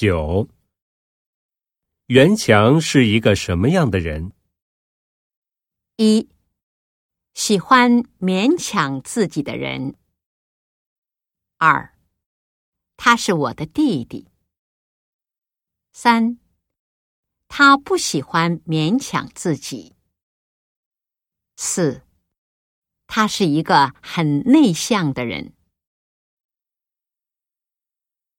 九袁强是一个什么样的人？一、喜欢勉强自己的人。二、他是我的弟弟。三、他不喜欢勉强自己。四、他是一个很内向的人。